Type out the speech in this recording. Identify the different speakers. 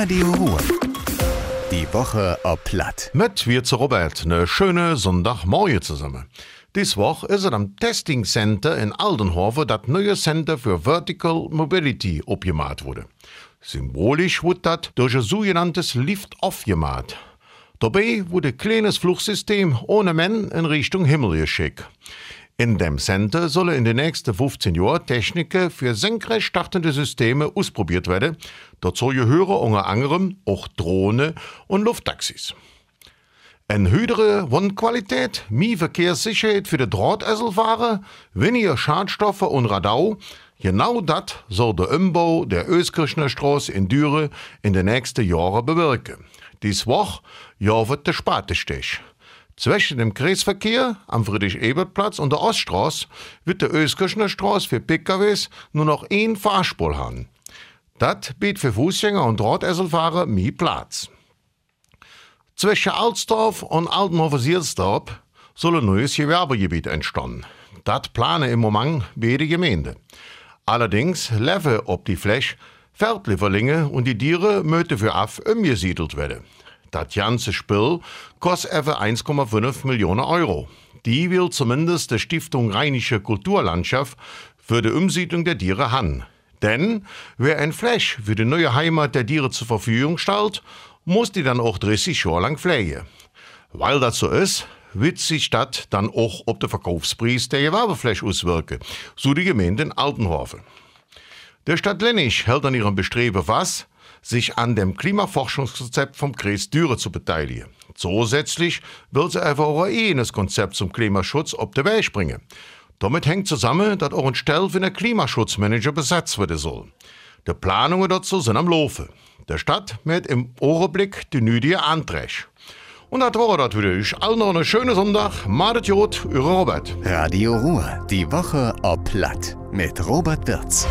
Speaker 1: Radio Ruhr. Die Woche ob Platt.
Speaker 2: Mit wir zu Robert eine schöne Sonntagmorgen zusammen. Dies Woche ist es am Testing Center in Aldenhoven das neue Center für Vertical Mobility abgemacht wurde. Symbolisch wird das durch ein sogenanntes Lift-Off gemacht. Dabei wurde ein kleines Flugsystem ohne Mann in Richtung Himmel geschickt. In dem Center sollen in den nächsten 15 Jahren Techniken für senkrecht startende Systeme ausprobiert werden. Dazu gehören unter anderem auch Drohnen und Lufttaxis. Eine höhere Wohnqualität, mehr Verkehrssicherheit für die Drahtesselfahrer, weniger Schadstoffe und Radau. Genau das soll der Umbau der Öskirchner Straße in Düren in den nächsten Jahren bewirken. Dies Woche wird der Spatenstich. Zwischen dem Kreisverkehr am Friedrich-Ebert-Platz und der Oststraße wird der Öskirchner Straße für PKWs nur noch ein Fahrspur haben. Das bietet für Fußgänger und Drahtesselfahrer mehr Platz. Zwischen Alsdorf und Altenhofer-Siersdorf soll ein neues Gewerbegebiet entstehen. Das planen im Moment beide Gemeinden. Allerdings leben ob die Fläche Feldlieferlinge und die Tiere möchten für af umgesiedelt werden. Das ganze Spiel kostet etwa 1,5 Millionen Euro. Die will zumindest die Stiftung Rheinische Kulturlandschaft für die Umsiedlung der Tiere haben. Denn wer ein Fläche für die neue Heimat der Tiere zur Verfügung stellt, muss die dann auch 30 Jahre lang pflegen. Weil das so ist, wird sich das dann auch auf den Verkaufspreis der Gewerbefläche auswirken, so die Gemeinde in Altenhofen. Der Stadt Lennig hält an ihrem Bestreben was, sich an dem Klimaforschungskonzept vom Kreis Düre zu beteiligen. Zusätzlich will sie einfach auch ein Konzept zum Klimaschutz auf die Weg bringen. Damit hängt zusammen, dass auch ein Stell für einen Klimaschutzmanager besetzt werden soll. Die Planungen dazu sind am Laufen. Der Stadt mit im Ohrenblick die nötige Anträge. Und das war das wieder. Ich allen noch einen schönen Sonntag. Madet Jod, Robert.
Speaker 1: Radio Ruhr. Die Woche ob Platt. Mit Robert Wirz.